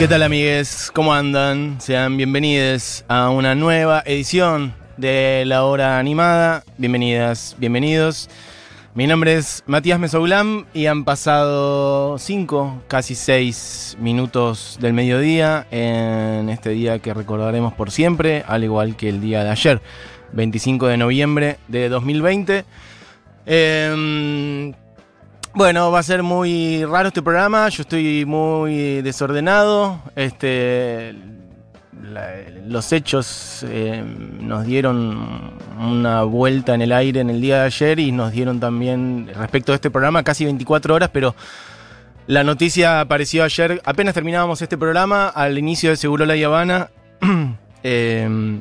¿Qué tal amigues? ¿Cómo andan? Sean bienvenidos a una nueva edición de La Hora Animada. Bienvenidas, bienvenidos. Mi nombre es Matías Mesoulam y han pasado cinco, casi seis minutos del mediodía en este día que recordaremos por siempre, al igual que el día de ayer, 25 de noviembre de 2020. Eh, bueno, va a ser muy raro este programa. Yo estoy muy desordenado. Este, la- los hechos eh, nos dieron una vuelta en el aire en el día de ayer y nos dieron también, respecto a este programa, casi 24 horas, pero la noticia apareció ayer, apenas terminábamos este programa, al inicio de Segurola y Habana. eh,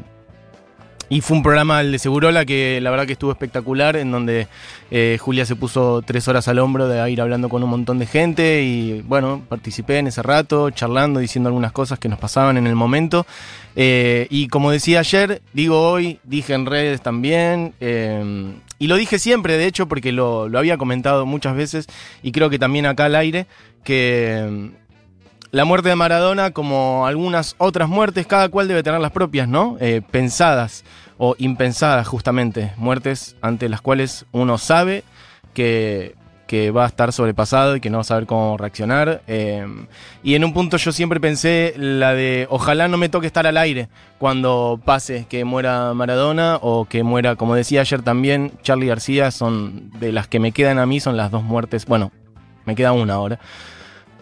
y fue un programa el de Segurola que la verdad que estuvo espectacular, en donde eh, Julia se puso tres horas al hombro de ir hablando con un montón de gente y bueno, participé en ese rato, charlando, diciendo algunas cosas que nos pasaban en el momento. Eh, y como decía ayer, digo hoy, dije en redes también, eh, y lo dije siempre, de hecho, porque lo, lo había comentado muchas veces y creo que también acá al aire, que la muerte de Maradona, como algunas otras muertes, cada cual debe tener las propias, ¿no? Eh, pensadas o impensadas, justamente. Muertes ante las cuales uno sabe que, que va a estar sobrepasado y que no va a saber cómo reaccionar. Eh, y en un punto yo siempre pensé la de ojalá no me toque estar al aire cuando pase que muera Maradona o que muera, como decía ayer también, Charlie García, son de las que me quedan a mí, son las dos muertes, bueno, me queda una ahora.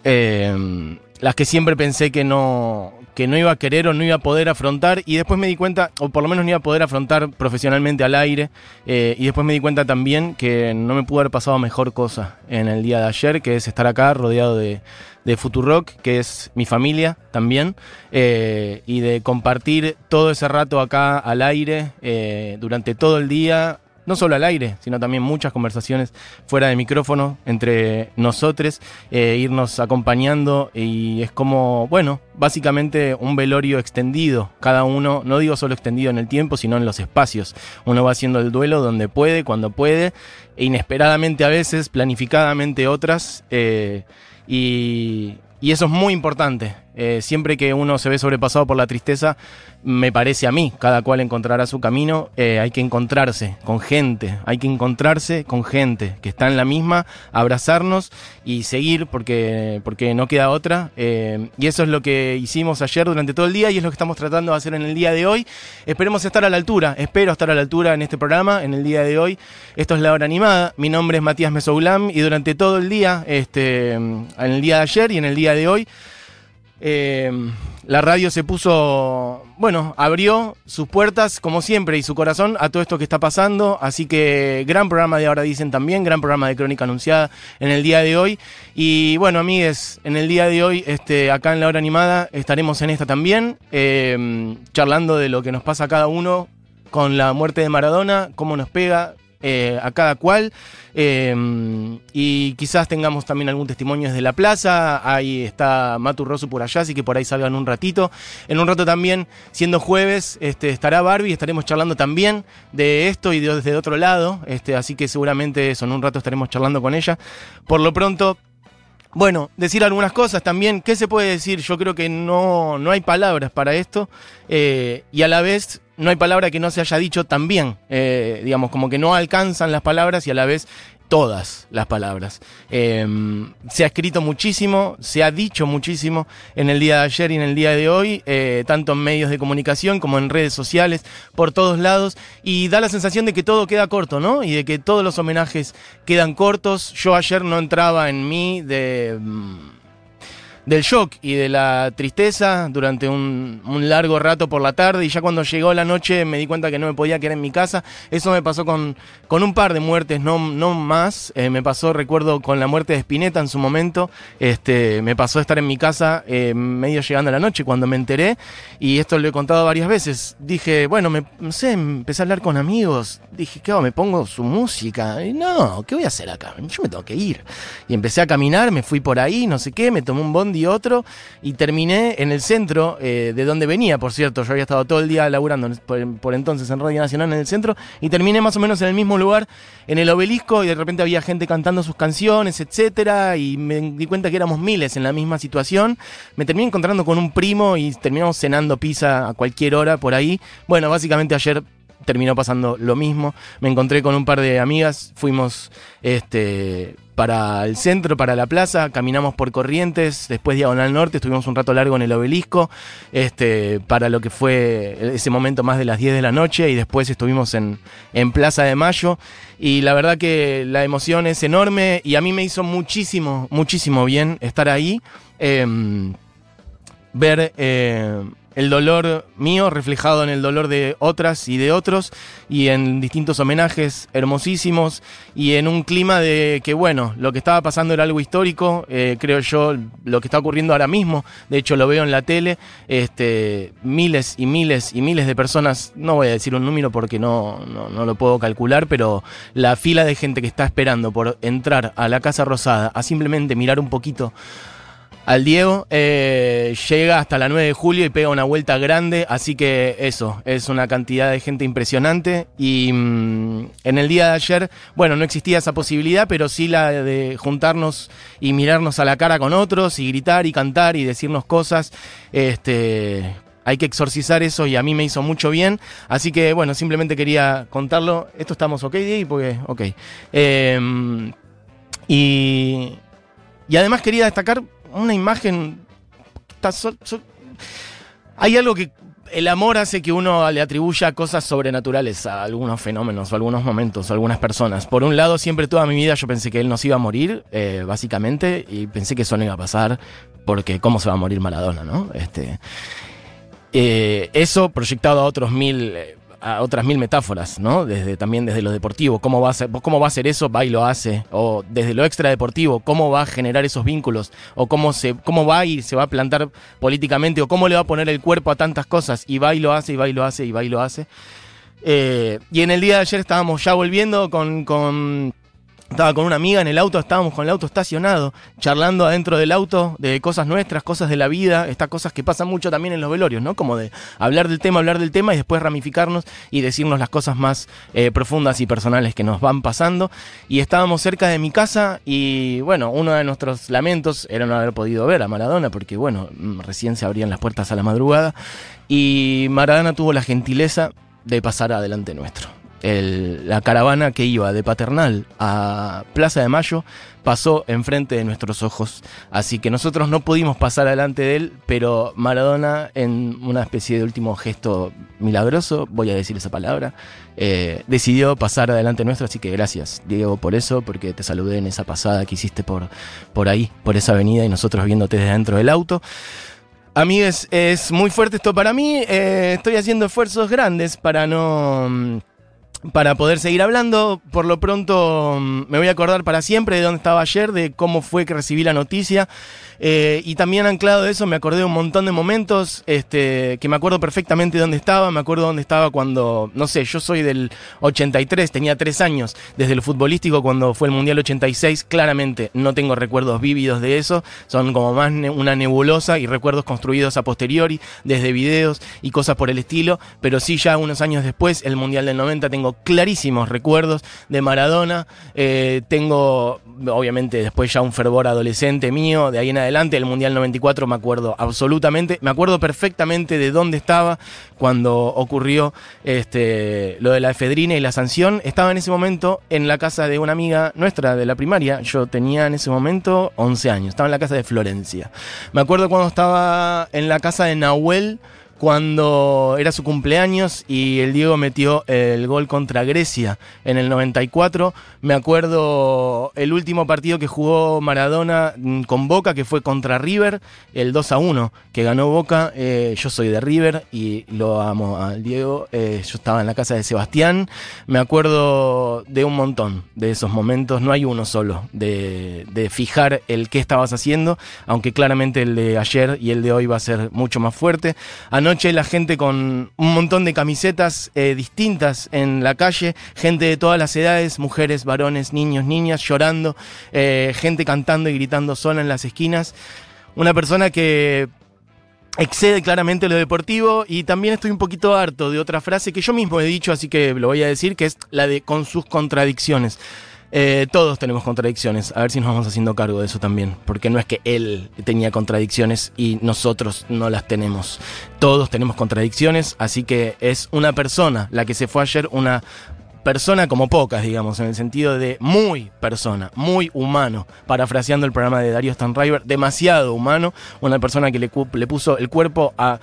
Eh, las que siempre pensé que no, que no iba a querer o no iba a poder afrontar y después me di cuenta, o por lo menos no iba a poder afrontar profesionalmente al aire eh, y después me di cuenta también que no me pudo haber pasado mejor cosa en el día de ayer, que es estar acá rodeado de, de Futurock, que es mi familia también, eh, y de compartir todo ese rato acá al aire eh, durante todo el día, no solo al aire, sino también muchas conversaciones fuera de micrófono entre nosotros, eh, irnos acompañando y es como, bueno, básicamente un velorio extendido, cada uno, no digo solo extendido en el tiempo, sino en los espacios. Uno va haciendo el duelo donde puede, cuando puede, e inesperadamente a veces, planificadamente otras, eh, y, y eso es muy importante. Eh, siempre que uno se ve sobrepasado por la tristeza, me parece a mí, cada cual encontrará su camino, eh, hay que encontrarse con gente, hay que encontrarse con gente que está en la misma, abrazarnos y seguir porque, porque no queda otra. eh, y eso es lo que hicimos ayer durante todo el día y es lo que estamos tratando de hacer en el día de hoy. Esperemos estar a la altura, espero estar a la altura en este programa, en el día de hoy. Esto es La Hora Animada, mi nombre es Matías Mesoulam y durante todo el día, este, en el día de ayer y en el día de hoy, eh, la radio se puso, bueno, abrió sus puertas como siempre y su corazón a todo esto que está pasando. Así que gran programa de ahora dicen también, gran programa de crónica anunciada en el día de hoy. Y bueno, amigues, en el día de hoy, este, acá en la hora animada, estaremos en esta también, eh, charlando de lo que nos pasa a cada uno con la muerte de Maradona, cómo nos pega, eh, a cada cual. eh, y quizás tengamos también algún testimonio desde la plaza. Ahí está Matu Rosu por allá, así que por ahí salgan un ratito. En un rato también, siendo jueves, este, estará Barbie. Estaremos charlando también de esto y de, desde otro lado. Este, así que seguramente eso, en un rato estaremos charlando con ella. Por lo pronto. Bueno, decir algunas cosas también. ¿Qué se puede decir? Yo creo que no, no hay palabras para esto. eh, y a la vez no hay palabra que no se haya dicho también. Eh, digamos, como que no alcanzan las palabras y a la vez todas las palabras. Eh, se ha escrito muchísimo, se ha dicho muchísimo en el día de ayer y en el día de hoy, eh, tanto en medios de comunicación como en redes sociales, por todos lados, y da la sensación de que todo queda corto, ¿no? Y de que todos los homenajes quedan cortos. Yo ayer no entraba en mí de... del shock y de la tristeza durante un, un largo rato por la tarde y ya cuando llegó la noche me di cuenta que no me podía quedar en mi casa. Eso me pasó con, con un par de muertes, no, no más. Eh, me pasó, recuerdo, con la muerte de Spinetta en su momento. Este, me pasó estar en mi casa eh, medio llegando a la noche cuando me enteré y esto lo he contado varias veces. Dije, bueno, me, no sé, empecé a hablar con amigos. Dije, ¿qué hago? Me pongo su música. Y no, ¿qué voy a hacer acá? Yo me tengo que ir. Y empecé a caminar, me fui por ahí, no sé qué, me tomé un bondi di otro y terminé en el centro, eh, de donde venía, por cierto. Yo había estado todo el día laburando por, entonces en Radio Nacional en el centro y terminé más o menos en el mismo lugar, en el obelisco, y de repente había gente cantando sus canciones, etcétera, y me di cuenta que éramos miles en la misma situación. Me terminé encontrando con un primo y terminamos cenando pizza a cualquier hora por ahí. Bueno, básicamente ayer terminó pasando lo mismo. Me encontré con un par de amigas, fuimos este, para el centro, para la plaza, caminamos por Corrientes, después Diagonal Norte, estuvimos un rato largo en el obelisco, este, para lo que fue ese momento más de las 10 de la noche, y después estuvimos en, en Plaza de Mayo, y la verdad que la emoción es enorme, y a mí me hizo muchísimo, muchísimo bien estar ahí, em, ver... Eh, el dolor mío reflejado en el dolor de otras y de otros y en distintos homenajes hermosísimos y en un clima de que bueno, lo que estaba pasando era algo histórico, eh, creo yo, lo que está ocurriendo ahora mismo, de hecho lo veo en la tele, este, miles y miles y miles de personas, no voy a decir un número porque no, no, no lo puedo calcular, pero la fila de gente que está esperando por entrar a la Casa Rosada a simplemente mirar un poquito al Diego. Eh, llega hasta la 9 de julio y pega una vuelta grande, así que eso, es una cantidad de gente impresionante. Y mm, en el día de ayer, bueno, no existía esa posibilidad, pero sí la de juntarnos y mirarnos a la cara con otros y gritar y cantar y decirnos cosas. Este, hay que exorcizar eso y a mí me hizo mucho bien. Así que bueno, simplemente quería contarlo. Esto estamos ok, Diego, porque ok. Em, y, y además quería destacar una imagen. hay algo que el amor hace que uno le atribuya cosas sobrenaturales a algunos fenómenos, o algunos momentos, o algunas personas. Por un lado, siempre toda mi vida yo pensé que él nos iba a morir, eh, básicamente, y pensé que eso no iba a pasar, porque cómo se va a morir Maradona, ¿no? Este, eh, eso proyectado a otros mil eh, a otras mil metáforas, ¿no? Desde, también desde lo deportivo, cómo va, a ser, cómo va a eso, va y lo hace, o desde lo extradeportivo, cómo va a generar esos vínculos, o cómo, se, cómo va y se va a plantar políticamente, o cómo le va a poner el cuerpo a tantas cosas, y va y lo hace, y va y lo hace, y va y lo hace. Eh, y en el día de ayer estábamos ya volviendo con, con estaba con una amiga en el auto, estábamos con el auto estacionado, charlando adentro del auto de cosas nuestras, cosas de la vida, estas cosas que pasan mucho también en los velorios, ¿no? Como de hablar del tema, hablar del tema y después ramificarnos y decirnos las cosas más eh, profundas y personales que nos van pasando. Y estábamos cerca de mi casa y, bueno, uno de nuestros lamentos era no haber podido ver a Maradona porque, bueno, mm, recién se abrían las puertas a la madrugada y Maradona tuvo la gentileza de pasar adelante nuestro la caravana que iba de Paternal a Plaza de Mayo pasó enfrente de nuestros ojos. Así que nosotros no pudimos pasar adelante de él, pero Maradona, en una especie de último gesto milagroso, voy a decir esa palabra, eh, decidió pasar adelante nuestro. Así que gracias, Diego, por eso, porque te saludé en esa pasada que hiciste por, por ahí, por esa avenida y nosotros viéndote desde dentro del auto. Amigues, es muy fuerte esto para mí. Eh, estoy haciendo esfuerzos grandes para no para poder seguir hablando. Por lo pronto mm, me voy a acordar para siempre de dónde estaba ayer, de cómo fue que recibí la noticia. Eh, y también anclado de eso me acordé de un montón de momentos este, que me acuerdo perfectamente de dónde estaba. Me acuerdo dónde estaba cuando, no sé, yo soy del 83, tenía tres años. Desde lo futbolístico, cuando fue el Mundial 86, claramente no tengo recuerdos vívidos de eso. Son como más una nebulosa y recuerdos construidos a posteriori, desde videos y cosas por el estilo. Pero sí, ya unos años después, el Mundial del 90, tengo clarísimos recuerdos de Maradona. Eh, tengo, obviamente, después ya un fervor adolescente mío, de ahí en adelante, el Mundial 94 me acuerdo absolutamente, me acuerdo perfectamente de dónde estaba cuando ocurrió este, lo de la efedrina y la sanción. Estaba en ese momento en la casa de una amiga nuestra de la primaria, yo tenía en ese momento 11 años, estaba en la casa de Florencia. Me acuerdo cuando estaba en la casa de Nahuel, cuando era su cumpleaños y el Diego metió el gol contra Grecia en el 94. Me acuerdo el último partido que jugó Maradona mm, con Boca, que fue contra River, el 2 a 1, que ganó Boca. Eh, yo soy de River y lo amo al Diego. Eh, yo estaba en la casa de Sebastián. Me acuerdo de un montón de esos momentos. No hay uno solo de, fijar el qué estabas haciendo, aunque claramente el de ayer y el de hoy va a ser mucho más fuerte. Anoche la gente con un montón de camisetas eh, distintas en la calle, gente de todas las edades, mujeres, varones, niños, niñas, llorando, eh, gente cantando y gritando sola en las esquinas una persona que excede claramente lo deportivo y también estoy un poquito harto de otra frase que yo mismo he dicho, así que lo voy a decir, que es la de con sus contradicciones. Eh, todos tenemos contradicciones, a ver si nos vamos haciendo cargo de eso también, porque no es que él tenía contradicciones y nosotros no las tenemos. Todos tenemos contradicciones, así que es una persona la que se fue ayer, una persona como pocas, digamos, en el sentido de muy persona, muy humano, parafraseando el programa de Darío Stanriver, demasiado humano, una persona que le, le puso el cuerpo a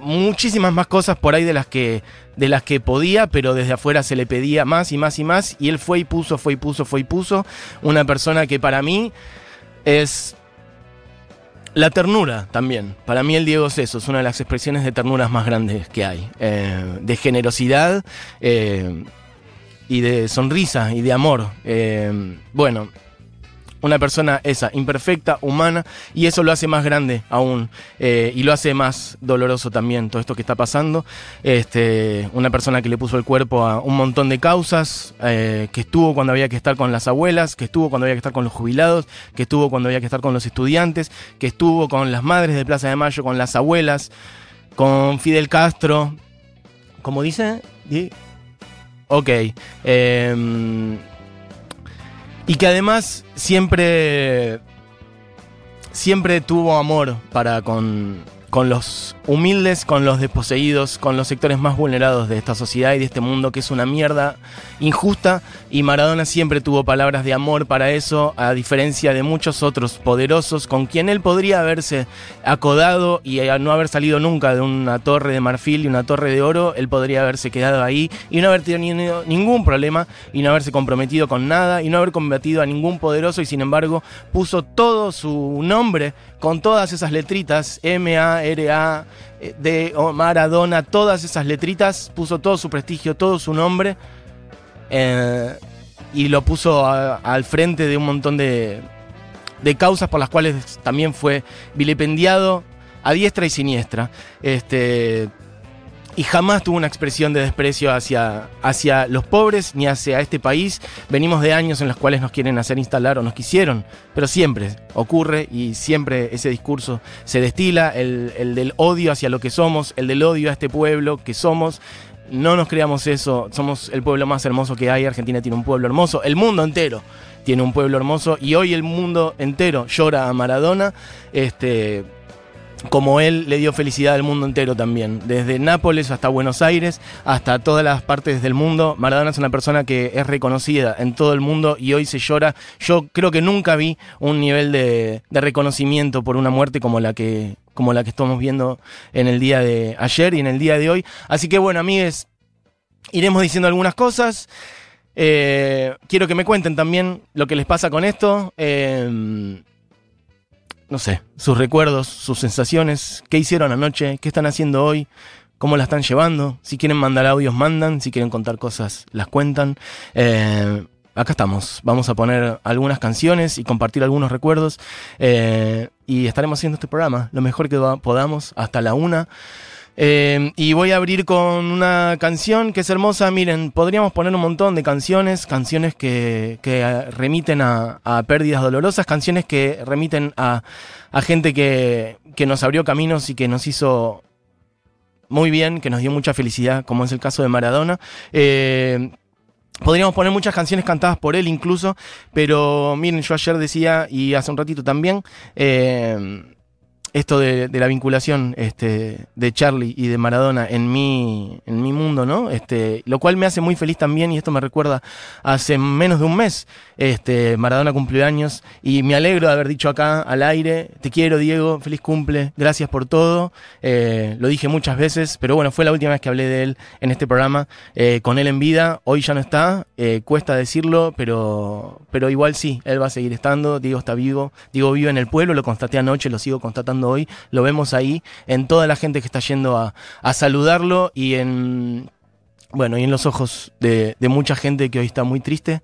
muchísimas más cosas por ahí de las que de las que podía, pero desde afuera se le pedía más y más y más y él fue y puso, fue y puso, fue y puso, una persona que para mí es la ternura también. Para mí el Diego es eso, es una de las expresiones de ternuras más grandes que hay. Eh, de generosidad, eh, y de sonrisa y de amor. Eh, bueno, una persona esa, imperfecta, humana, y eso lo hace más grande aún, eh, y lo hace más doloroso también todo esto que está pasando. Este, una persona que le puso el cuerpo a un montón de causas, eh, que estuvo cuando había que estar con las abuelas, que estuvo cuando había que estar con los jubilados, que estuvo cuando había que estar con los estudiantes, que estuvo con las madres de Plaza de Mayo, con las abuelas, con Fidel Castro, como dice, Ok. Em, y que además siempre. Siempre tuvo amor para con, con los humildes, con los desposeídos, con los sectores más vulnerados de esta sociedad y de este mundo que es una mierda injusta y Maradona siempre tuvo palabras de amor para eso, a diferencia de muchos otros poderosos con quien él podría haberse acodado y no haber salido nunca de una torre de marfil y una torre de oro, él podría haberse quedado ahí y no haber tenido ningún problema y no haberse comprometido con nada y no haber combatido a ningún poderoso y sin embargo puso todo su nombre con todas esas letritas M A R A eh, de Maradona, todas esas letritas, puso todo su prestigio, todo su nombre eh, y lo puso al frente de un montón de, de causas por las cuales también fue vilipendiado a diestra y siniestra. Este, y jamás tuvo una expresión de desprecio hacia, hacia los pobres ni hacia este país. Venimos de años en los cuales nos quieren hacer instalar o nos quisieron, pero siempre ocurre y siempre ese discurso se destila, el, el del odio hacia lo que somos, el del odio a este pueblo que somos. No nos creamos eso, somos el pueblo más hermoso que hay, Argentina tiene un pueblo hermoso, el mundo entero tiene un pueblo hermoso y hoy el mundo entero llora a Maradona. Este, como él le dio felicidad al mundo entero también, desde Nápoles hasta Buenos Aires, hasta todas las partes del mundo. Maradona es una persona que es reconocida en todo el mundo y hoy se llora. Yo creo que nunca vi un nivel de, reconocimiento por una muerte como la que como la que estamos viendo en el día de ayer y en el día de hoy. Así que bueno, amigues, iremos diciendo algunas cosas. Eh, quiero que me cuenten también lo que les pasa con esto. Eh, no sé, sus recuerdos, sus sensaciones, qué hicieron anoche, qué están haciendo hoy, cómo la están llevando. Si quieren mandar audios, mandan. Si quieren contar cosas, las cuentan. Eh, acá estamos. Vamos a poner algunas canciones y compartir algunos recuerdos. Eh, y estaremos haciendo este programa lo mejor que podamos hasta la una. Eh, y voy a abrir con una canción que es hermosa. Miren, podríamos poner un montón de canciones, canciones que, remiten a, pérdidas dolorosas, canciones que remiten a, gente que, nos abrió caminos y que nos hizo muy bien, que nos dio mucha felicidad, como es el caso de Maradona. Eh, podríamos poner muchas canciones cantadas por él incluso, pero miren, yo ayer decía, y hace un ratito también, eh, esto de, la vinculación este, de Charlie y de Maradona en mi, en mi mundo, ¿no? Este, lo cual me hace muy feliz también, y esto me recuerda hace menos de un mes, este, Maradona cumplió años, y me alegro de haber dicho acá al aire, te quiero Diego, feliz cumple, gracias por todo, eh, lo dije muchas veces, pero bueno, fue la última vez que hablé de él en este programa, eh, con él en vida, hoy ya no está, eh, cuesta decirlo, pero, pero igual sí, él va a seguir estando, Diego está vivo, Diego vive en el pueblo, lo constaté anoche, lo sigo constatando hoy, lo vemos ahí, en toda la gente que está yendo a, saludarlo y en, bueno, y en los ojos de, mucha gente que hoy está muy triste.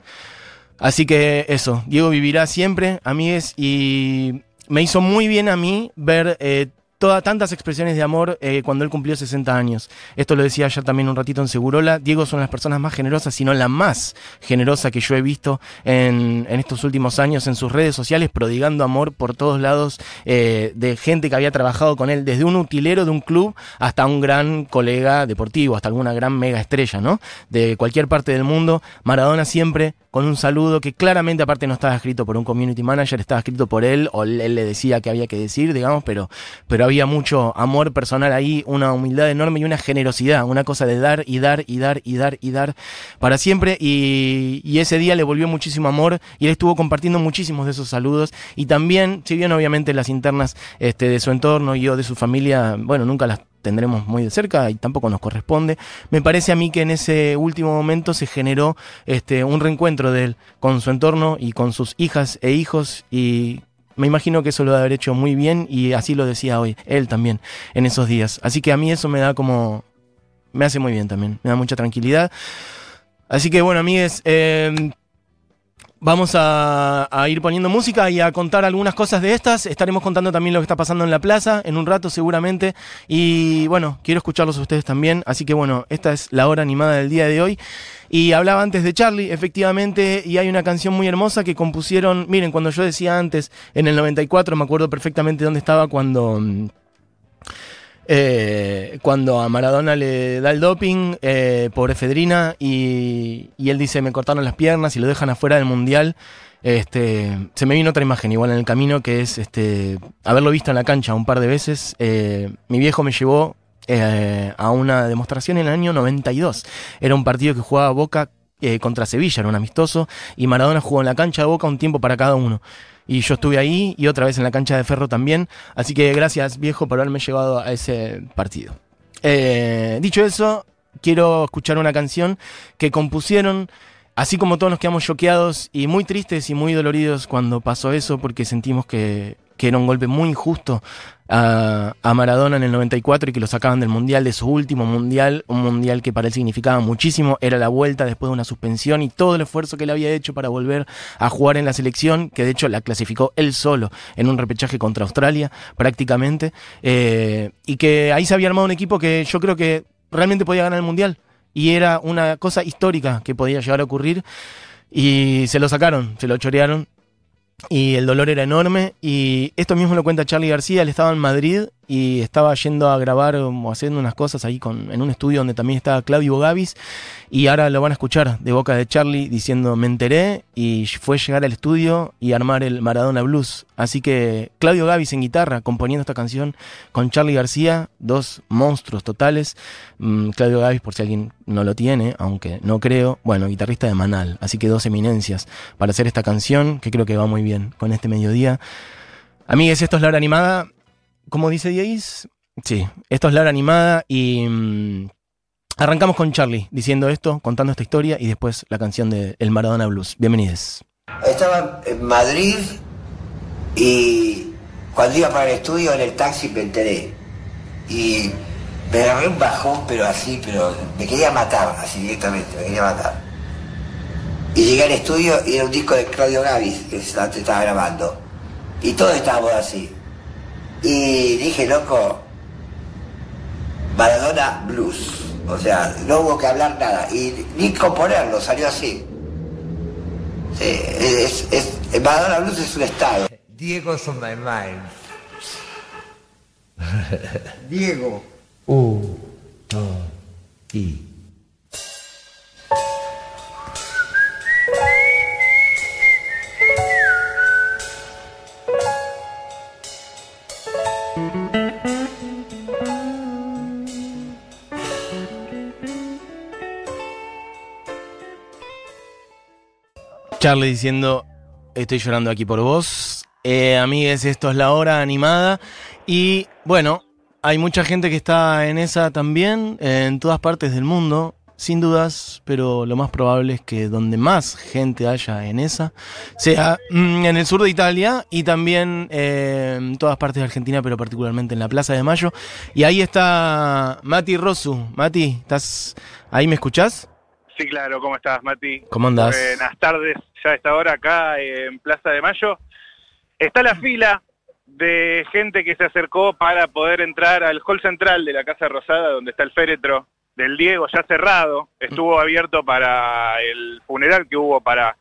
Así que eso, Diego vivirá siempre, amigues, y me hizo muy bien a mí ver eh, todas tantas expresiones de amor eh, cuando él cumplió 60 años. Esto lo decía ayer también un ratito en Segurola. Diego es una de las personas más generosas, si no la más generosa que yo he visto en, estos últimos años en sus redes sociales, prodigando amor por todos lados eh, de gente que había trabajado con él, desde un utilero de un club hasta un gran colega deportivo, hasta alguna gran mega estrella, ¿no? De cualquier parte del mundo. Maradona siempre con un saludo que claramente aparte no estaba escrito por un community manager, estaba escrito por él, o él le decía que había que decir, digamos, pero, pero había mucho amor personal ahí, una humildad enorme y una generosidad, una cosa de dar y dar y dar y dar y dar para siempre. Y, ese día le volvió muchísimo amor y él estuvo compartiendo muchísimos de esos saludos. Y también, si bien obviamente las internas este, de su entorno y de su familia, bueno, nunca las tendremos muy de cerca y tampoco nos corresponde. Me parece a mí que en ese último momento se generó este, un reencuentro de él con su entorno y con sus hijas e hijos y me imagino que eso lo debe haber hecho muy bien y así lo decía hoy, él también, en esos días. Así que a mí eso me da como... me hace muy bien también, me da mucha tranquilidad. Así que bueno, amigues, eh, Vamos a, ir poniendo música y a contar algunas cosas de estas. Estaremos contando también lo que está pasando en la plaza en un rato seguramente. Y bueno, quiero escucharlos a ustedes también. Así que bueno, esta es la hora animada del día de hoy. Y hablaba antes de Charlie, efectivamente, y hay una canción muy hermosa que compusieron. Miren, cuando yo decía antes, en el 94, me acuerdo perfectamente dónde estaba cuando mm, eh, cuando a Maradona le da el doping eh, por efedrina y, él dice me cortaron las piernas y lo dejan afuera del mundial. Este, se me vino otra imagen igual en el camino que es este, haberlo visto en la cancha un par de veces. Eh, mi viejo me llevó a una demostración en el año 92. Era un partido que jugaba Boca contra Sevilla, era un amistoso, y Maradona jugó en la cancha de Boca un tiempo para cada uno y yo estuve ahí y otra vez en la cancha de Ferro también. Así que gracias viejo por haberme llevado a ese partido. Eh, dicho eso, quiero escuchar una canción que compusieron, así como todos nos quedamos choqueados y muy tristes y muy doloridos cuando pasó eso porque sentimos que que era un golpe muy injusto a, Maradona en el 94 y que lo sacaban del Mundial, de su último Mundial, un Mundial que para él significaba muchísimo, era la vuelta después de una suspensión y todo el esfuerzo que él había hecho para volver a jugar en la selección, que de hecho la clasificó él solo en un repechaje contra Australia prácticamente, eh, y que ahí se había armado un equipo que yo creo que realmente podía ganar el Mundial y era una cosa histórica que podía llegar a ocurrir. Y se lo sacaron, se lo chorearon y el dolor era enorme. Y esto mismo lo cuenta Charlie García, él estaba en Madrid y estaba yendo a grabar o haciendo unas cosas ahí con, en un estudio donde también estaba Claudio Gavis y ahora lo van a escuchar de boca de Charlie diciendo me enteré y fue llegar al estudio y armar el Maradona Blues. Así que Claudio Gavis en guitarra componiendo esta canción con Charlie García, dos monstruos totales. Mm, Claudio Gavis por si alguien no lo tiene, aunque no creo, bueno, guitarrista de Manal, así que dos eminencias para hacer esta canción que creo que va muy bien con este mediodía. Amigues, esto es la hora animada. ¿Cómo dice Diez? Sí, esto es la hora animada y mm, arrancamos con Charlie diciendo esto, contando esta historia y después la canción de El Maradona Blues. Bienvenidos. Estaba en Madrid y cuando iba para el estudio en el taxi me enteré y me agarré un bajón, pero así, pero me quería matar, así directamente, me quería matar. Y llegué al estudio y era un disco de Claudio Gavis que estaba grabando. Y todos estábamos así. Y dije, loco, Maradona Blues. O sea, no hubo que hablar nada. Y ni componerlo, salió así. Sí, es, es, Maradona Blues es un estado. Diego's on my mind. Diego. U, dos, y. Charlie diciendo, estoy llorando aquí por vos. Eh, amigues, esto es la hora animada. Y bueno, hay mucha gente que está en esa también, en todas partes del mundo, sin dudas, pero lo más probable es que donde más gente haya en esa sea mm, en el sur de Italia y también eh, en todas partes de Argentina, pero particularmente en la Plaza de Mayo. Y ahí está Mati Rosu. Mati, ¿estás ahí? ¿Me escuchás? Sí, claro, ¿cómo estás, Mati? ¿Cómo andás? Buenas tardes, ya a esta hora acá en Plaza de Mayo. Está la fila de gente que se acercó para poder entrar al hall central de la Casa Rosada, donde está el féretro del Diego, ya cerrado. Estuvo abierto para el funeral que hubo para,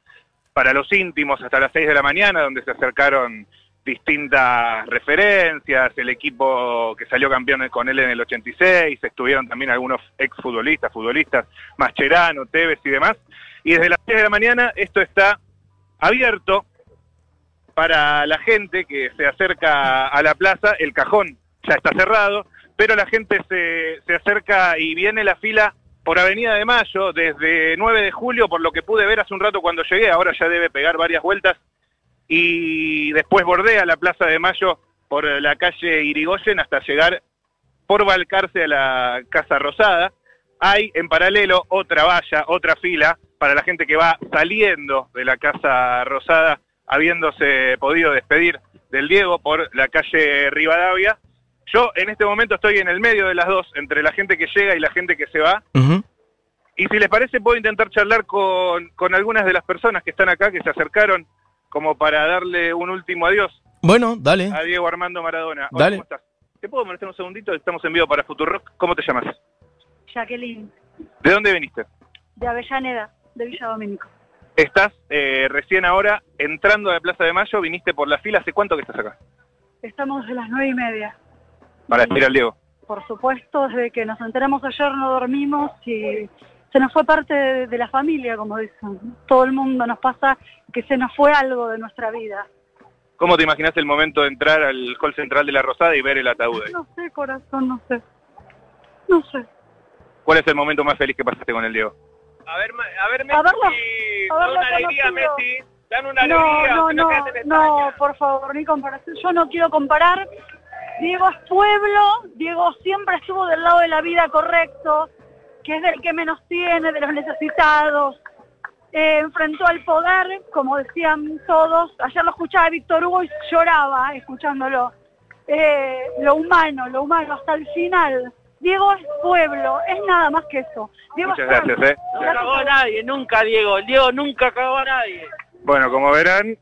para los íntimos hasta las 6 de la mañana, donde se acercaron distintas referencias, el equipo que salió campeón con él en el 86, estuvieron también algunos exfutbolistas, futbolistas, Mascherano, Tevez y demás. Y desde las 6 de la mañana esto está abierto para la gente que se acerca a la plaza, el cajón ya está cerrado, pero la gente se, se acerca y viene la fila por Avenida de Mayo desde 9 de julio, por lo que pude ver hace un rato cuando llegué, ahora ya debe pegar varias vueltas, y después bordea la Plaza de Mayo por la calle Irigoyen hasta llegar por Balcarce a la Casa Rosada. Hay en paralelo otra valla, otra fila para la gente que va saliendo de la Casa Rosada, habiéndose podido despedir del Diego por la calle Rivadavia. Yo en este momento estoy en el medio de las dos, entre la gente que llega y la gente que se va. Y si les parece, puedo intentar charlar con, con algunas de las personas que están acá, que se acercaron, como para darle un último adiós Bueno, dale. a Diego Armando Maradona. Hola, Dale. ¿cómo estás? ¿Te puedo molestar un segundito? Estamos en vivo para Futurock. ¿Cómo te llamas? Jacqueline, ¿De dónde viniste? de Avellaneda, de Villa Domínico. Estás eh, recién ahora entrando a la Plaza de Mayo, viniste por la fila. ¿Hace cuánto que estás acá? Estamos desde las nueve y media. Para despedir al Diego. Por supuesto, desde que nos enteramos ayer no dormimos y se nos fue parte de, de la familia, como dicen. Todo el mundo nos pasa que se nos fue algo de nuestra vida. ¿Cómo te imaginas el momento de entrar al hall central de la Rosada y ver el ataúd ahí? No sé, corazón, no sé. No sé. ¿Cuál es el momento más feliz que pasaste con el Diego? A ver, ma- a ver, Messi, dan haberlo una alegría. Messi. Dan una No, alegría. no, no, no, España. por favor, ni comparación. Yo no quiero comparar. Diego es pueblo, Diego siempre estuvo del lado de la vida correcto, que es del que menos tiene, de los necesitados. Eh, enfrentó al poder, como decían todos. Ayer lo escuchaba Víctor Hugo y lloraba escuchándolo. Eh, lo humano, lo humano, hasta el final. Diego es pueblo, es nada más que eso. Diego Muchas es gracias, ¿eh? No cagó a nadie, nunca, Diego. El Diego nunca cagó a nadie. Bueno, como verán,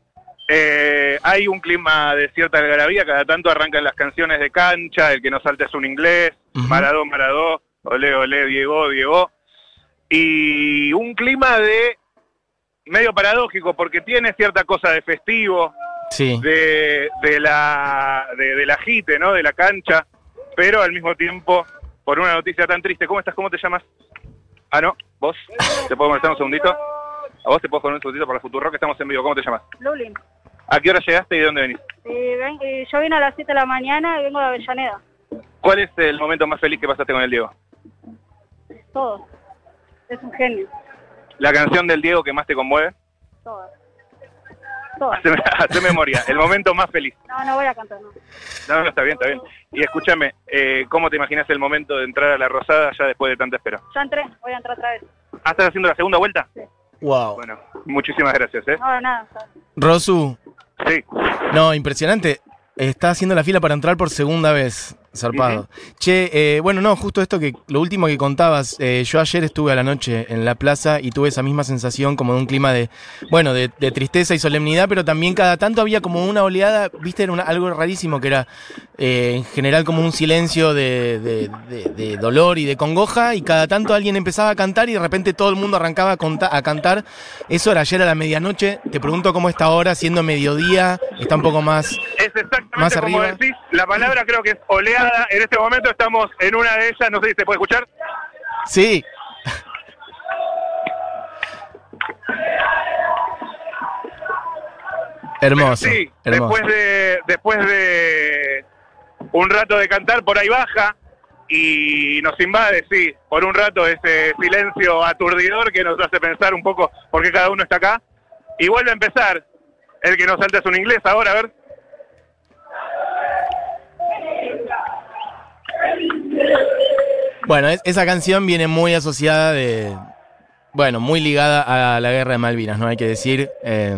eh, hay un clima de cierta algarabía, cada tanto arrancan las canciones de cancha, el que no salta es un inglés, Ujú. Maradó, Maradó, olé, olé, Diego, Diego, y un clima de medio paradójico, porque tiene cierta cosa de festivo, Sí. de, de la de, de la jite, ¿no? De la cancha, pero al mismo tiempo, por una noticia tan triste. ¿Cómo estás? ¿Cómo te llamas? Ah, no, vos, ¿te puedo molestar un segundito? A vos te puedo poner un segundito para el futuro que estamos en vivo. ¿Cómo te llamas? Lulín. ¿A qué hora llegaste y de dónde venís? Eh, ven- eh, yo vine a las 7 de la mañana y vengo de Avellaneda. ¿Cuál es el momento más feliz que pasaste con el Diego? Todo. Es un genio. ¿La canción del Diego que más te conmueve? Todo. Todo. Hacé, hacé memoria, el momento más feliz. No, no voy a cantar, no. No, no, está bien, está bien. Y escúchame, eh, ¿cómo te imaginas el momento de entrar a la Rosada ya después de tanta espera? Ya entré, voy a entrar otra vez. ¿Ah, estás haciendo la segunda vuelta? Wow. Bueno, muchísimas gracias, ¿eh? No, nada. está. Rosu, Sí. no, impresionante. Está haciendo la fila para entrar por segunda vez. Zarpado. Che, eh, bueno, no, justo esto que lo último que contabas. eh, yo ayer estuve a la noche en la plaza y tuve esa misma sensación como de un clima de, bueno, de, de tristeza y solemnidad, pero también cada tanto había como una oleada, viste, era una- algo rarísimo que era eh, en general como un silencio de, de- de- de dolor y de congoja y cada tanto alguien empezaba a cantar y de repente todo el mundo arrancaba a, conta- a cantar. Eso era ayer a la medianoche. Te pregunto cómo está ahora, siendo mediodía, está un poco más... Es exactamente Más como arriba. decís. La palabra creo que es oleada. En este momento estamos en una de ellas. No sé si se puede escuchar. Sí, hermoso. Sí, hermoso. después de, después de un rato de cantar, por ahí baja y nos invade, sí, por un rato ese silencio aturdidor que nos hace pensar un poco por qué cada uno está acá. Y vuelve a empezar. El que nos salta es un inglés ahora, a ver. Bueno, es- esa canción viene muy asociada de. Bueno, muy ligada a la guerra de Malvinas, ¿no? Hay que decir. eh,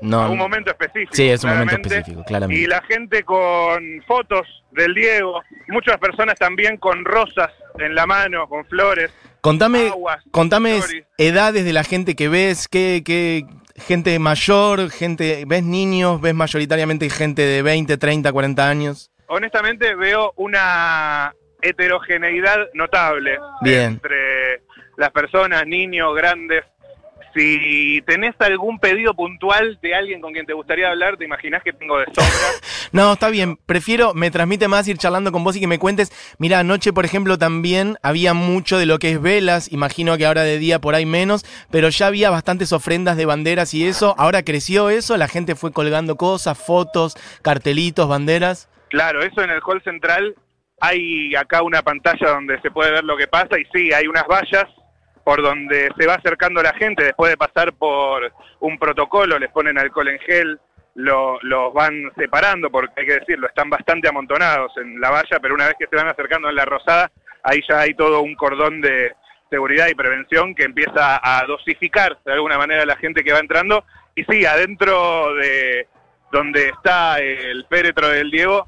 no, A un momento específico. Sí, es un momento específico, claramente. Y la gente con fotos del Diego, muchas personas también con rosas en la mano, con flores, Contame, aguas, contame flores. edades de la gente que ves, qué, qué gente mayor, gente, ves niños, ves mayoritariamente gente de 20, 30, 40 años. honestamente veo una heterogeneidad notable Bien. entre las personas, niños, grandes. Si tenés algún pedido puntual de alguien con quien te gustaría hablar, te imaginás que tengo de sobra. No, está bien. Prefiero, me transmite más ir charlando con vos y que me cuentes. Mira, anoche, por ejemplo, también había mucho de lo que es velas. Imagino que ahora de día por ahí menos, pero ya había bastantes ofrendas de banderas y eso. Ahora creció eso, la gente fue colgando cosas, fotos, cartelitos, banderas. claro, eso en el hall central hay acá una pantalla donde se puede ver lo que pasa y sí, hay unas vallas por donde se va acercando la gente después de pasar por un protocolo, les ponen alcohol en gel, lo- los van separando, porque hay que decirlo, están bastante amontonados en la valla, pero una vez que se van acercando en la rosada, ahí ya hay todo un cordón de seguridad y prevención que empieza a dosificar de alguna manera la gente que va entrando. Y sí, adentro de donde está el féretro del Diego,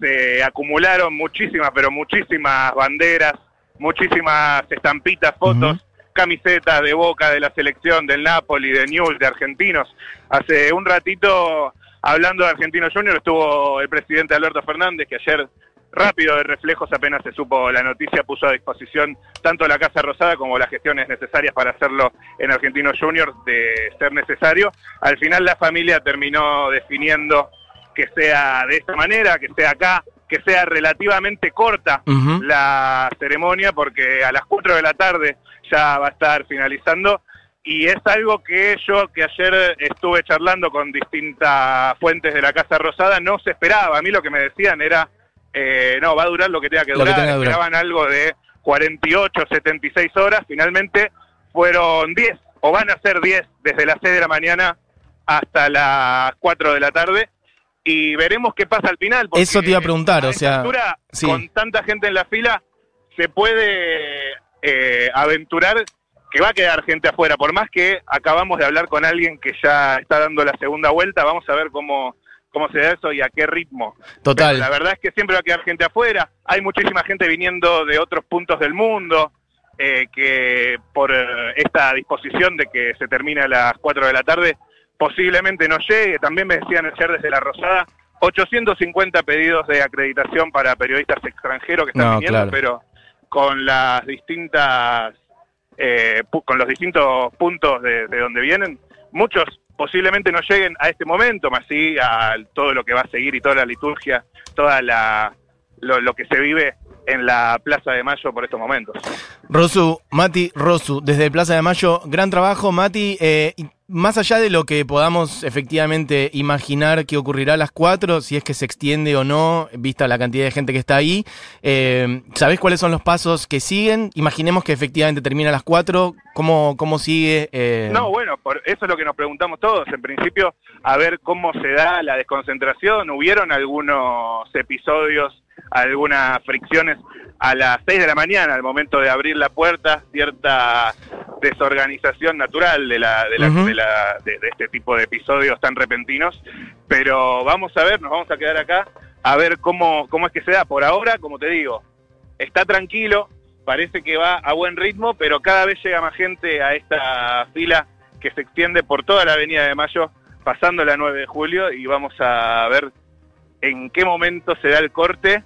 se acumularon muchísimas, pero muchísimas banderas, muchísimas estampitas, fotos, camisetas de Boca, de la selección, del Napoli, de Newell's, de argentinos. Hace un ratito, hablando de Argentinos Junior, estuvo el presidente Alberto Fernández, que ayer, rápido de reflejos, apenas se supo la noticia, puso a disposición tanto la Casa Rosada como las gestiones necesarias para hacerlo en Argentinos Junior, de ser necesario. Al final la familia terminó definiendo que sea de esta manera, que sea acá, que sea relativamente corta la ceremonia, porque a las 4 de la tarde ya va a estar finalizando. Y es algo que yo, que ayer estuve charlando con distintas fuentes de la Casa Rosada, no se esperaba. A mí lo que me decían era, eh, no, va a durar lo que tenga que Lo que durar. tenga que durar. Esperaban algo de 48, 76 horas. Finalmente fueron 10, o van a ser 10, desde las 6 de la mañana hasta las 4 de la tarde. Y veremos qué pasa al final. porque Eso te iba a preguntar, a o sea, altura, sí. Con tanta gente en la fila, se puede eh, aventurar que va a quedar gente afuera. Por más que acabamos de hablar con alguien que ya está dando la segunda vuelta, vamos a ver cómo, cómo se da eso y a qué ritmo. Total. Pero la verdad es que siempre va a quedar gente afuera. Hay muchísima gente viniendo de otros puntos del mundo eh, que por eh, esta disposición de que se termine a las 4 de la tarde posiblemente no llegue. También me decían ayer desde La Rosada 850 pedidos de acreditación para periodistas extranjeros que están No, viniendo, claro. pero con las distintas eh, con los distintos puntos de, de donde vienen, muchos posiblemente no lleguen a este momento, más sí a todo lo que va a seguir y toda la liturgia, toda la lo, lo que se vive en la Plaza de Mayo por estos momentos. Rosu, Mati, Rosu, desde Plaza de Mayo, gran trabajo, Mati. eh, más allá de lo que podamos efectivamente imaginar que ocurrirá a las 4, si es que se extiende o no, vista la cantidad de gente que está ahí, eh, ¿sabés cuáles son los pasos que siguen? Imaginemos que efectivamente termina a las 4, ¿cómo, cómo sigue? eh? No, bueno, por eso es lo que nos preguntamos todos. En principio, a ver cómo se da la desconcentración. Hubieron algunos episodios, algunas fricciones a las 6 de la mañana, al momento de abrir la puerta, cierta desorganización natural de, la, de, la- de la- de- de este tipo de episodios tan repentinos. Pero vamos a ver, nos vamos a quedar acá a ver cómo, cómo es que se da. Por ahora, como te digo, está tranquilo, parece que va a buen ritmo, pero cada vez llega más gente a esta fila que se extiende por toda la Avenida de Mayo, pasando la 9 de julio, y vamos a ver en qué momento se da el corte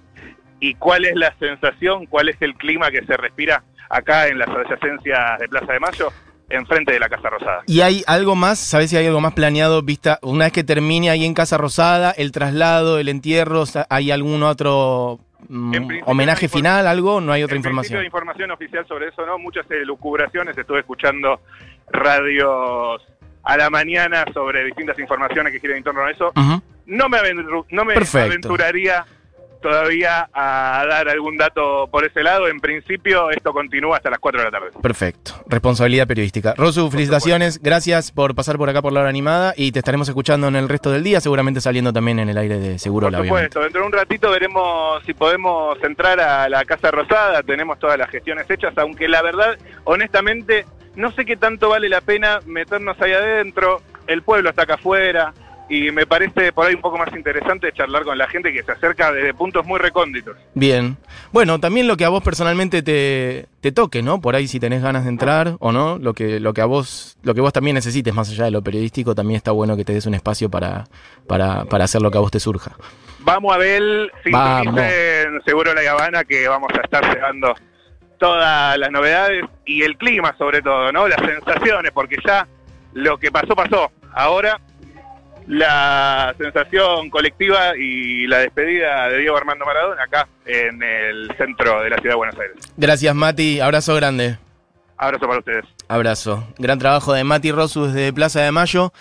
y cuál es la sensación, cuál es el clima que se respira acá en las adyacencias de Plaza de Mayo, enfrente de la Casa Rosada. ¿Y hay algo más? ¿Sabés si hay algo más planeado vista una vez que termine ahí en Casa Rosada, el traslado, el entierro? ¿Hay algún otro mm, homenaje no final, algo? ¿No hay otra en información? de información oficial sobre eso, ¿no? Muchas elucubraciones, estuve escuchando radios a la mañana sobre distintas informaciones que giran en torno a eso. Ujú. No me, no aventuraría todavía a dar algún dato por ese lado. En principio, esto continúa hasta las 4 de la tarde. Perfecto. Responsabilidad periodística. Rosu, felicitaciones. Gracias por pasar por acá por la hora animada y te estaremos escuchando en el resto del día, seguramente saliendo también en el aire de Seguro Por obviamente. supuesto, dentro de un ratito veremos si podemos entrar a la Casa Rosada, tenemos todas las gestiones hechas, aunque la verdad, honestamente, no sé qué tanto vale la pena meternos ahí adentro, el pueblo está acá afuera y me parece por ahí un poco más interesante charlar con la gente que se acerca desde puntos muy recónditos. Bien. Bueno, también lo que a vos personalmente te, te toque, ¿no? Por ahí si tenés ganas de entrar o no, lo que, lo que a vos, lo que vos también necesites, más allá de lo periodístico, también está bueno que te des un espacio para, para, para hacer lo que a vos te surja. Vamos a ver si Vamos. dicen seguro la Habana que vamos a estar llegando todas las novedades y el clima sobre todo, ¿no? Las sensaciones, porque ya lo que pasó, pasó. Ahora la sensación colectiva y la despedida de Diego Armando Maradona acá en el centro de la ciudad de Buenos Aires. Gracias, Mati. Abrazo grande. Abrazo para ustedes. Abrazo. Gran trabajo de Mati Rosu desde Plaza de Mayo.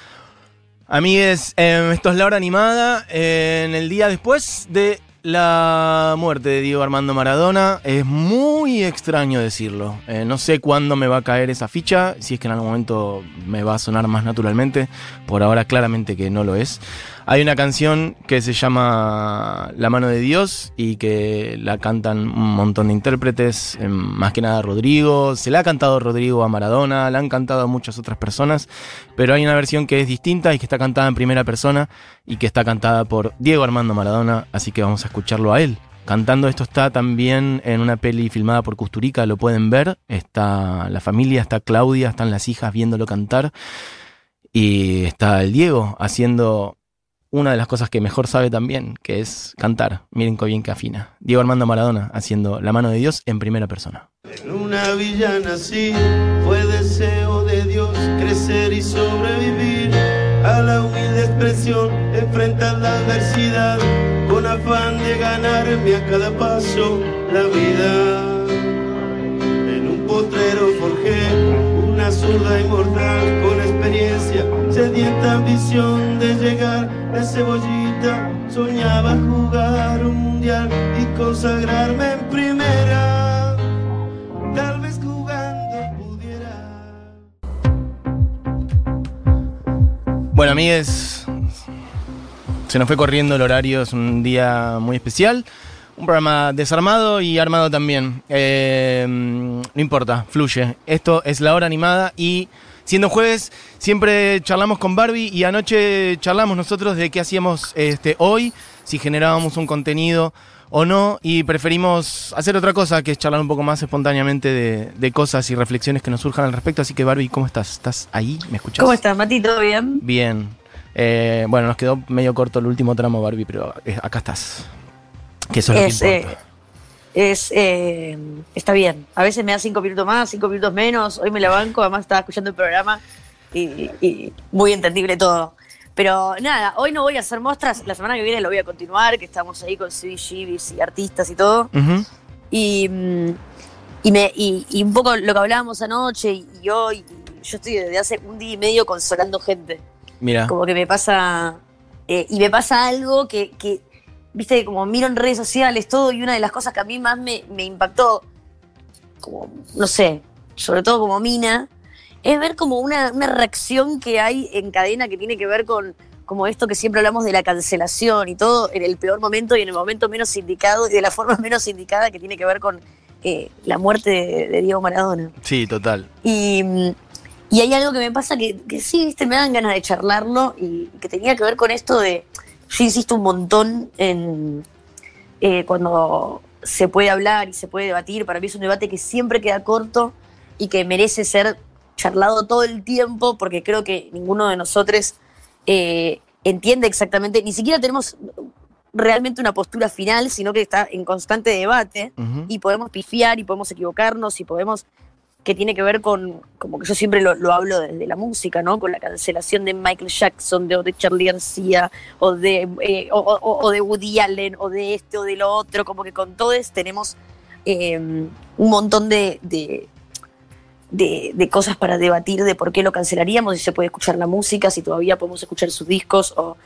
Amigues, eh, esto es la hora animada. eh, en el día después de la muerte de Diego Armando Maradona. Es muy extraño decirlo. Eh, no sé cuándo me va a caer esa ficha. Si es que en algún momento me va a sonar más naturalmente. Por ahora claramente que no lo es. Hay una canción que se llama La mano de Dios y que la cantan un montón de intérpretes, eh, más que nada Rodrigo, se la ha cantado Rodrigo a Maradona, la han cantado muchas otras personas, pero hay una versión que es distinta y que está cantada en primera persona y que está cantada por Diego Armando Maradona, así que vamos a escucharlo a él. Cantando esto está también en una peli filmada por Custurica, lo pueden ver, está la familia, está Claudia, están las hijas viéndolo cantar y está el Diego haciendo una de las cosas que mejor sabe también, que es cantar. Miren qué bien que afina. Diego Armando Maradona haciendo La mano de Dios en primera persona. En una villa nací, fue deseo de Dios crecer y sobrevivir a la humilde expresión, enfrentar la adversidad con afán de ganarme a cada paso la vida. En un potrero forjé una zurda inmortal con experiencia, sedienta ambición de llegar de cebollita. Soñaba jugar un mundial y consagrarme en primera. Tal vez jugando pudiera. Bueno, amigues, se nos fue corriendo el horario, es un día muy especial. Un programa desarmado y armado también. Eh, no importa, fluye. Esto es la hora animada y siendo jueves siempre charlamos con Barbie y anoche charlamos nosotros de qué hacíamos este, hoy, si generábamos un contenido o no y preferimos hacer otra cosa que es charlar un poco más espontáneamente de, de cosas y reflexiones que nos surjan al respecto. Así que Barbie, ¿cómo estás? ¿Estás ahí? ¿Me escuchas? ¿Cómo estás, Mati? ¿Todo bien? Bien. Eh, bueno, nos quedó medio corto el último tramo, Barbie, pero eh, acá estás. Que eso es, Es, lo que eh. Es, eh, está bien. A veces me da cinco minutos más, cinco minutos menos. Hoy me la banco, además estaba escuchando el programa y, y muy entendible todo. Pero nada, hoy no voy a hacer muestras. La semana que viene lo voy a continuar, que estamos ahí con CDGBs y artistas y todo. Ujú. Y, mm, y, me, y, y un poco lo que hablábamos anoche y, hoy. yo estoy desde hace un día y medio consolando gente. Mira. Como que me pasa. eh, y me pasa algo que, que, viste, como miro en redes sociales todo, y una de las cosas que a mí más me, me impactó, como, no sé, sobre todo como mina, es ver como una, una reacción que hay en cadena que tiene que ver con como esto que siempre hablamos de la cancelación y todo en el peor momento y en el momento menos indicado y de la forma menos indicada que tiene que ver con eh, la muerte de- de Diego Maradona. Sí, total. Y, y hay algo que me pasa que, que sí, viste, me dan ganas de charlarlo y que tenía que ver con esto de. Yo insisto un montón en eh, cuando se puede hablar y se puede debatir. Para mí es un debate que siempre queda corto y que merece ser charlado todo el tiempo porque creo que ninguno de nosotros eh, entiende exactamente, ni siquiera tenemos realmente una postura final, sino que está en constante debate y podemos pifiar y podemos equivocarnos y podemos que tiene que ver con, como que yo siempre lo, lo hablo desde la música, ¿no? Con la cancelación de Michael Jackson, de, o de Charlie García, o de, eh, o, de Woody Allen, o de este o de lo otro, como que con todos tenemos eh, un montón de, de, de- de cosas para debatir de por qué lo cancelaríamos, si se puede escuchar la música, si todavía podemos escuchar sus discos, o,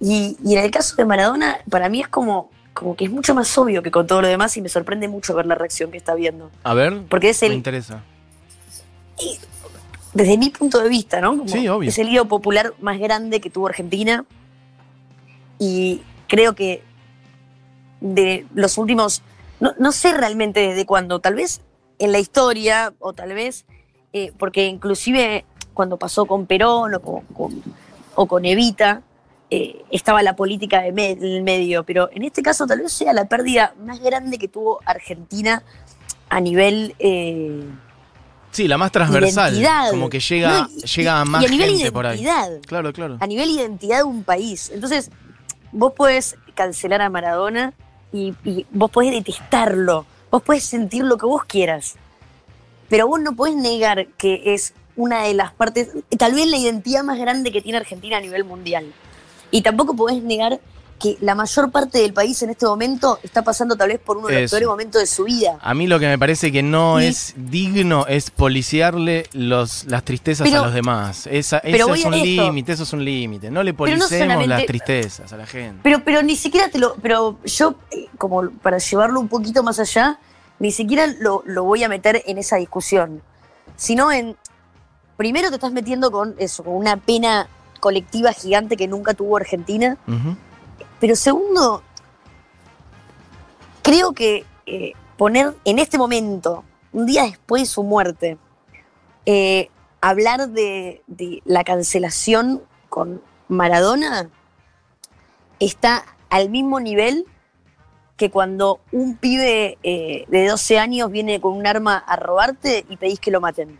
y, y en el caso de Maradona, para mí es como, como que es mucho más obvio que con todo lo demás y me sorprende mucho ver la reacción que está viendo. A ver, Porque es me el, interesa. desde mi punto de vista, ¿no? Como Sí, obvio. Es el lío popular más grande que tuvo Argentina. Y creo que de los últimos, no, no sé realmente desde cuándo, tal vez en la historia, o tal vez, eh, porque inclusive cuando pasó con Perón o con, con- o con Evita, eh, estaba la política de me- en el medio, pero en este caso tal vez sea la pérdida más grande que tuvo Argentina a nivel eh, Sí, la más transversal. Identidad. Como que llega, No, y- llega a más y a nivel gente por ahí. Claro, claro. a nivel identidad de un país. Entonces, vos podés cancelar a Maradona y, y vos podés detestarlo, vos podés sentir lo que vos quieras, pero vos no podés negar que es una de las partes, tal vez la identidad más grande que tiene Argentina a nivel mundial. Y tampoco podés negar que la mayor parte del país en este momento está pasando tal vez por uno de los peores momentos de su vida. A mí lo que me parece que no es digno es policiarle los, las tristezas Pero- a los demás. Esa, es un límite, eso es un límite. No le no policemos las tristezas a la gente. Pero, pero ni siquiera te lo. Pero yo, eh, como para llevarlo un poquito más allá, ni siquiera lo, lo voy a meter en esa discusión. Sino en. Primero te estás metiendo con eso, con una pena colectiva gigante que nunca tuvo Argentina. Pero segundo, creo que eh, poner en este momento, un día después de su muerte, eh, hablar de, de la cancelación con Maradona está al mismo nivel que cuando un pibe eh, de 12 años viene con un arma a robarte y pedís que lo maten.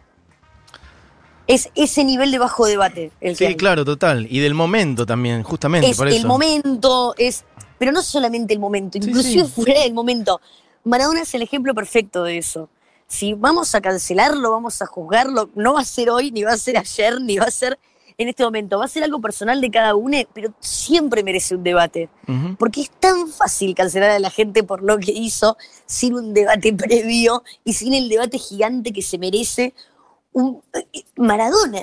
Es ese nivel de bajo debate el Sí, claro, total. Y del momento también, justamente, es por el momento, es, pero no solamente el momento, Sí, inclusive sí. fuera del momento. Maradona es el ejemplo perfecto de eso. Si vamos a cancelarlo, vamos a juzgarlo, no va a ser hoy, ni va a ser ayer, ni va a ser en este momento. Va a ser algo personal de cada uno, pero siempre merece un debate. Porque es tan fácil cancelar a la gente por lo que hizo sin un debate previo y sin el debate gigante que se merece un eh, Maradona.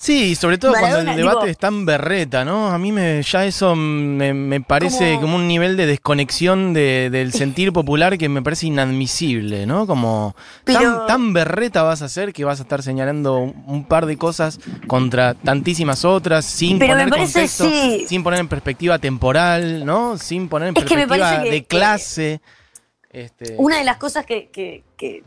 Sí, y sobre todo cuando el debate digo- es tan berreta, ¿no? A mí me, ya eso me, me parece Como- como un nivel de desconexión de- del sentir popular que me parece inadmisible, ¿no? Como Pero- tan, tan berreta vas a ser que vas a estar señalando un, par de cosas contra tantísimas otras, sin poner parece, contexto, sí. sin poner en perspectiva temporal, ¿no? Sin poner en perspectiva que- de clase. Este, Una de las cosas que, que- que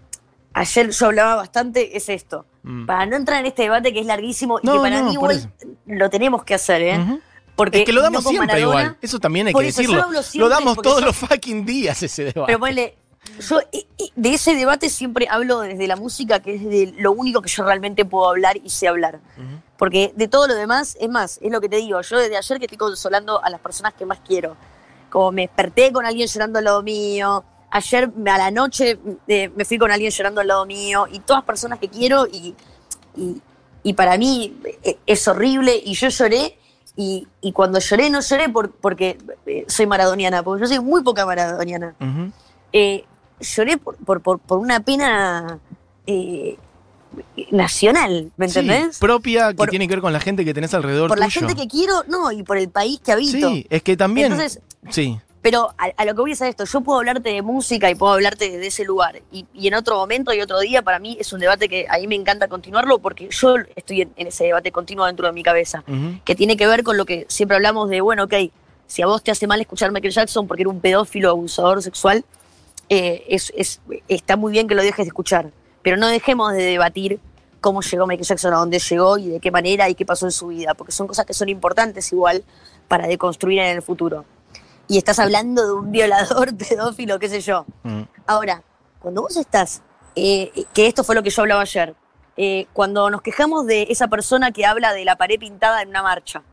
ayer yo hablaba bastante es esto. mm. Para no entrar en este debate que es larguísimo y que para no, mí igual lo tenemos que hacer, ¿eh? Ujú. Porque Es que lo damos siempre Maradona, igual. Eso también hay que eso, decirlo. lo damos todos yo- los fucking días ese debate. Pero ponele, yo de ese debate siempre hablo desde la música, que es de lo único que yo realmente puedo hablar y sé hablar. Porque de todo lo demás, es más, es lo que te digo, yo desde ayer que estoy consolando a las personas que más quiero. Como me desperté con alguien llorando al lado mío, ayer a la noche eh, me fui con alguien llorando al lado mío, y todas personas que quiero, y, y, y para mí eh, es horrible, y yo lloré, y, y cuando lloré no lloré por- porque eh, soy maradoniana, porque yo soy muy poca maradoniana. Eh, lloré por, por, por, por una pena eh, nacional, ¿me Sí, entendés? propia que Por- tiene que ver con la gente que tenés alrededor por la gente que quiero, no, y por el país que habito. Sí, es que también. Entonces, sí. Pero a, a lo que voy a esto, yo puedo hablarte de música y puedo hablarte desde ese lugar. Y, y en otro momento y otro día, para mí es un debate que a mí me encanta continuarlo porque yo estoy en, en ese debate continuo dentro de mi cabeza. Que tiene que ver con lo que siempre hablamos de, bueno, ok, si a vos te hace mal escuchar Michael Jackson porque era un pedófilo abusador sexual, eh, es, es- está muy bien que lo dejes de escuchar. Pero no dejemos de debatir cómo llegó Michael Jackson a dónde llegó y de qué manera y qué pasó en su vida, porque son cosas que son importantes igual para deconstruir en el futuro. Y estás hablando de un violador, pedófilo, qué sé yo. Mm. Ahora, cuando vos estás, eh, que esto fue lo que yo hablaba ayer, eh, cuando nos quejamos de esa persona que habla de la pared pintada en una marcha,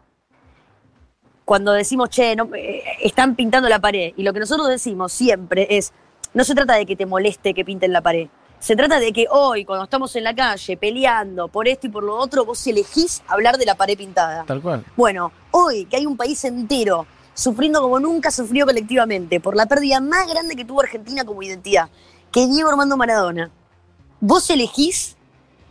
cuando decimos, che, no, eh, están pintando la pared, y lo que nosotros decimos siempre es, no se trata de que te moleste que pinten la pared, se trata de que hoy, cuando estamos en la calle peleando por esto y por lo otro, vos elegís hablar de la pared pintada. Tal cual. Bueno, hoy que hay un país entero sufriendo como nunca sufrió colectivamente por la pérdida más grande que tuvo Argentina como identidad, que Diego Armando Maradona, vos elegís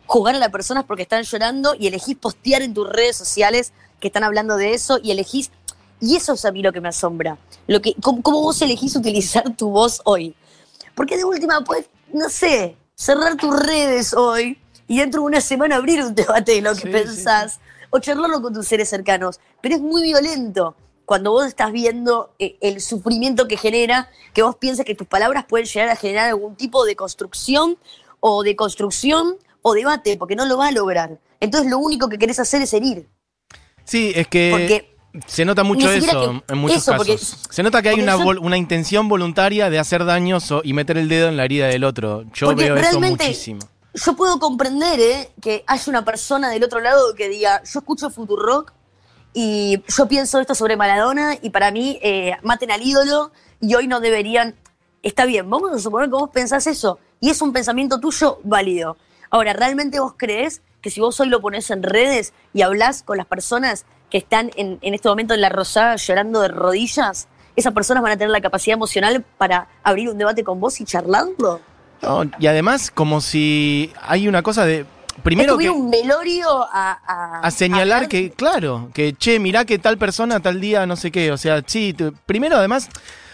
jugar a las personas porque están llorando y elegís postear en tus redes sociales que están hablando de eso y elegís, y eso es a mí lo que me asombra, lo que, cómo, cómo vos elegís utilizar tu voz hoy. Porque de última, pues, no sé, cerrar tus redes hoy y dentro de una semana abrir un debate de lo que Sí, sí, pensás o charlarlo con tus seres cercanos. Pero es muy violento cuando vos estás viendo eh, el sufrimiento que genera, que vos piensas que tus palabras pueden llegar a generar algún tipo de construcción o de construcción o debate, porque no lo va a lograr. Entonces lo único que querés hacer es herir. Sí, es que. Porque Se nota mucho eso que- en muchos eso, porque- casos. Se nota que hay una, yo- vol- una intención voluntaria de hacer daños o- y meter el dedo en la herida del otro. Yo veo eso muchísimo. Yo puedo comprender ¿eh? que haya una persona del otro lado que diga, yo escucho Futurock y yo pienso esto sobre Maradona y para mí eh, maten al ídolo y hoy no deberían... Está bien, vamos a suponer que vos pensás eso y es un pensamiento tuyo válido. Ahora, ¿realmente vos crees que si vos hoy lo pones en redes y hablas con las personas que están en, en este momento en la rosada llorando de rodillas, esas personas van a tener la capacidad emocional para abrir un debate con vos y charlarlo? Y además, como si hay una cosa de. Primero que un velorio a, a, A señalar que, claro, que che, mirá que tal persona tal día, no sé qué. O sea, sí, te- primero además,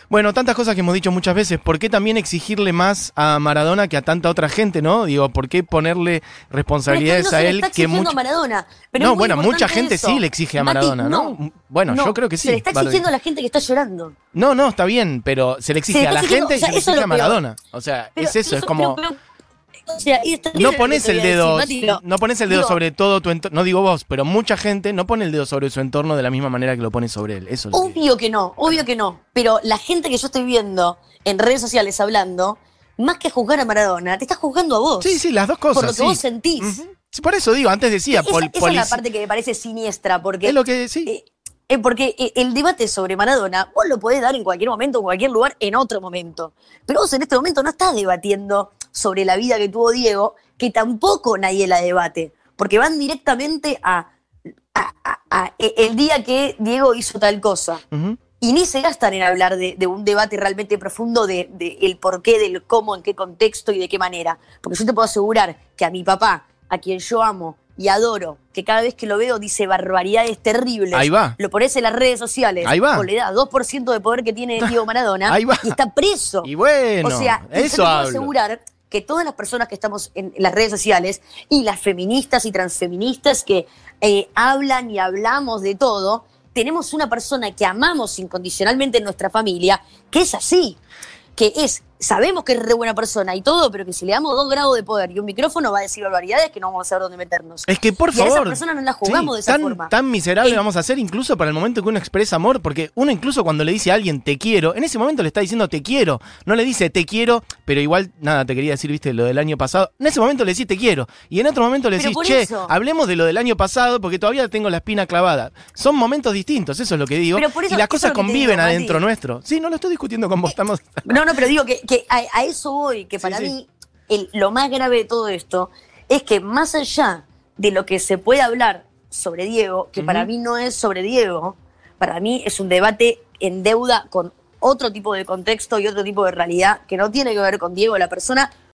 bueno, tantas cosas que hemos dicho muchas veces. ¿Por qué también exigirle más a Maradona que a tanta otra gente, no? Digo, ¿por qué ponerle Pero responsabilidades no se a le él está que mucho. a Maradona. Pero no, bueno, mucha gente eso. sí le exige a Mati, Maradona, ¿no? Bueno, yo creo que sí. Se le está exigiendo a la gente que está llorando. No, no, está bien, pero se le exige Se le a la gente o sea, y se le exige a. Maradona. O sea, Pero es eso, es como. pero- o sea, No pones el decir, dedo, no pones el dedo digo, sobre todo tu entorno, no digo vos, pero mucha gente no pone el dedo sobre su entorno de la misma manera que lo pone sobre él. Eso Obvio que no, obvio que no. Pero la gente que yo estoy viendo en redes sociales hablando, más que juzgar a Maradona, te está juzgando a vos. Sí, sí, las dos cosas. Por lo que sí. vos sentís. Por eso digo, antes decía, esa, pol- esa es la parte que me parece siniestra, porque es lo que sí. Eh, eh, porque eh, el debate sobre Maradona, vos lo podés dar en cualquier momento, en cualquier lugar, en otro momento. Pero vos en este momento no estás debatiendo sobre la vida que tuvo Diego, que tampoco nadie la debate. Porque van directamente a, a- a- a e- el día que Diego hizo tal cosa. Y ni se gastan en hablar de, de un debate realmente profundo de, de el por qué, del cómo, en qué contexto y de qué manera. Porque yo te puedo asegurar que a mi papá, a quien yo amo y adoro, que cada vez que lo veo dice barbaridades terribles. Ahí va. Lo pones en las redes sociales. Ahí va. O le da 2% de poder que tiene Diego Maradona. Ahí va. Y está preso. Y bueno, o sea, y yo te eso puedo hablo. asegurar que todas las personas que estamos en las redes sociales y las feministas y transfeministas que eh, hablan y hablamos de todo, tenemos una persona que amamos incondicionalmente en nuestra familia, que es así, que es, sabemos que es re buena persona y todo, pero que si le damos dos grados de poder y un micrófono va a decir barbaridades que no vamos a saber dónde meternos. Es que por y a favor. esa persona no la jugamos sí, de esa tan, forma. Tan miserable Eh, vamos a ser incluso para el momento que uno expresa amor, porque uno incluso cuando le dice a alguien te quiero, en ese momento le está diciendo te quiero. No le dice te quiero, pero igual, nada, te quería decir, viste, lo del año pasado. En ese momento le decís te quiero. Y en otro momento le decís, che, eso. hablemos de lo del año pasado porque todavía tengo la espina clavada. Son momentos distintos, eso es lo que digo. Pero por eso- y las cosas conviven digo, adentro nuestro. Sí, no lo estoy discutiendo con vos, estamos. No, no, pero digo que, que a, a eso voy, que para sí. mí el- lo más grave de todo esto es que más allá de lo que se puede hablar sobre Diego, que para mí no es sobre Diego, para mí es un debate en deuda con otro tipo de contexto y otro tipo de realidad que no tiene que ver con Diego, la persona,